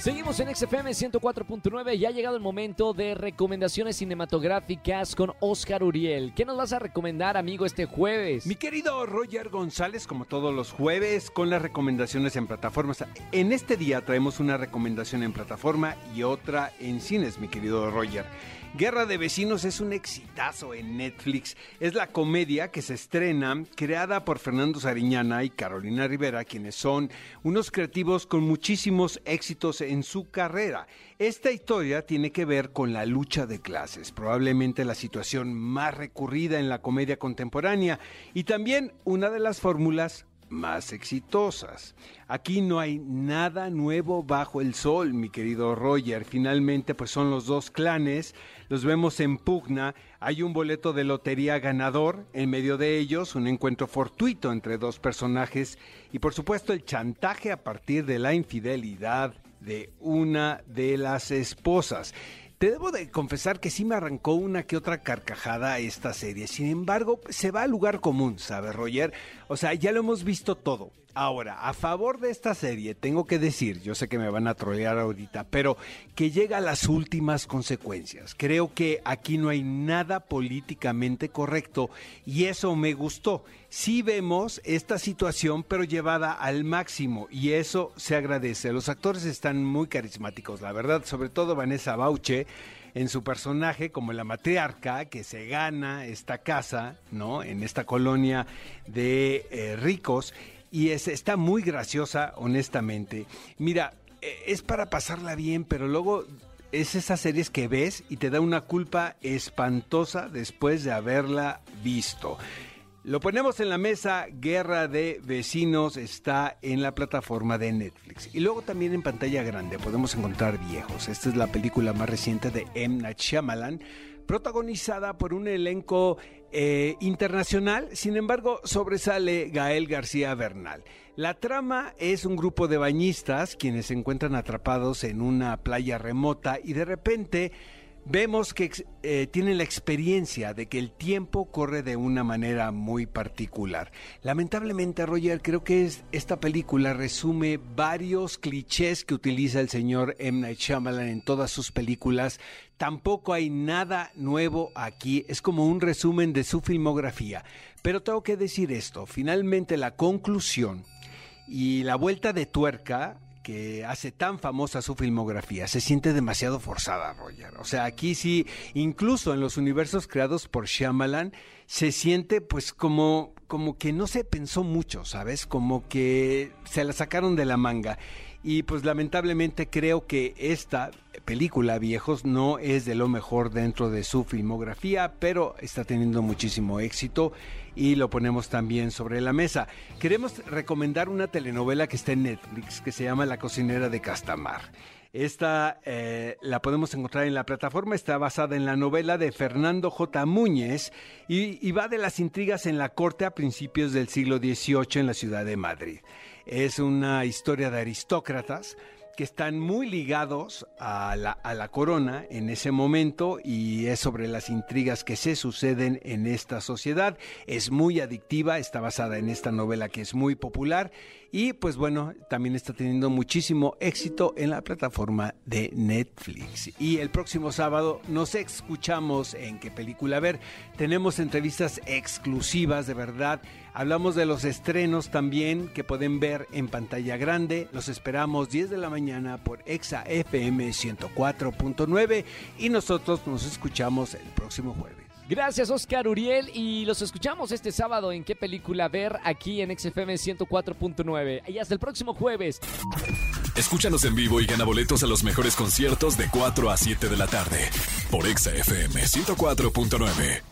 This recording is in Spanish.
Seguimos en XFM 104.9 y ha llegado el momento de recomendaciones cinematográficas con Oscar Uriel. ¿Qué nos vas a recomendar, amigo, este jueves? Mi querido Roger González, como todos los jueves, con las recomendaciones en plataformas. En este día traemos una recomendación en plataforma y otra en cines, mi querido Roger. Guerra de Vecinos es un exitazo en Netflix. Es la comedia que se estrena, creada por Fernando Sariñana y Carolina Rivera, quienes son unos creativos con muchísimos éxitos en su carrera. Esta historia tiene que ver con la lucha de clases, probablemente la situación más recurrida en la comedia contemporánea y también una de las fórmulas más exitosas. Aquí no hay nada nuevo bajo el sol, mi querido Roger. Finalmente, pues son los dos clanes, los vemos en pugna, hay un boleto de lotería ganador, en medio de ellos un encuentro fortuito entre dos personajes y por supuesto el chantaje a partir de la infidelidad de una de las esposas. Te debo de confesar que sí me arrancó una que otra carcajada esta serie. Sin embargo, se va al lugar común, ¿sabes, Roger? O sea, ya lo hemos visto todo. Ahora, a favor de esta serie, tengo que decir, yo sé que me van a trolear ahorita, pero que llega a las últimas consecuencias. Creo que aquí no hay nada políticamente correcto y eso me gustó. Sí vemos esta situación, pero llevada al máximo y eso se agradece. Los actores están muy carismáticos, la verdad, sobre todo Vanessa Bauche en su personaje como la matriarca que se gana esta casa, ¿no? En esta colonia de eh, ricos y es, está muy graciosa, honestamente. Mira, e, es para pasarla bien, pero luego es esas series que ves y te da una culpa espantosa después de haberla visto. Lo ponemos en la mesa, Guerra de Vecinos está en la plataforma de Netflix. Y luego también en pantalla grande podemos encontrar Viejos. Esta es la película más reciente de M. Night Shyamalan, protagonizada por un elenco eh, internacional, sin embargo sobresale Gael García Bernal. La trama es un grupo de bañistas quienes se encuentran atrapados en una playa remota y de repente vemos que eh, tienen la experiencia de que el tiempo corre de una manera muy particular. Lamentablemente, Roger, creo que es, esta película resume varios clichés que utiliza el señor M. Night Shyamalan en todas sus películas. Tampoco hay nada nuevo aquí, es como un resumen de su filmografía. Pero tengo que decir esto, finalmente la conclusión y la vuelta de tuerca que hace tan famosa su filmografía se siente demasiado forzada, Roger. O sea, aquí sí, incluso en los universos creados por Shyamalan, se siente pues como, como que no se pensó mucho, ¿sabes? Como que se la sacaron de la manga. Y pues lamentablemente creo que esta película, viejos, no es de lo mejor dentro de su filmografía, pero está teniendo muchísimo éxito y lo ponemos también sobre la mesa. Queremos recomendar una telenovela que está en Netflix que se llama La cocinera de Castamar. Esta eh, la podemos encontrar en la plataforma, está basada en la novela de Fernando J. Múñez y, y va de las intrigas en la corte a principios del siglo XVIII en la ciudad de Madrid. Es una historia de aristócratas que están muy ligados a la, a la, corona en ese momento y es sobre las intrigas que se suceden en esta sociedad. Es muy adictiva, está basada en esta novela que es muy popular y pues bueno, también está teniendo muchísimo éxito en la plataforma de Netflix. Y el próximo sábado nos escuchamos en qué película ver. Tenemos entrevistas exclusivas de verdad. Hablamos de los estrenos también que pueden ver en pantalla grande. Los esperamos 10 de la mañana por Exa FM 104.9 y nosotros nos escuchamos el próximo jueves. Gracias, Oscar Uriel. Y los escuchamos este sábado en qué película ver aquí en XFM 104.9. Y hasta el próximo jueves. Escúchanos en vivo y gana boletos a los mejores conciertos de 4 a 7 de la tarde por XFM 104.9.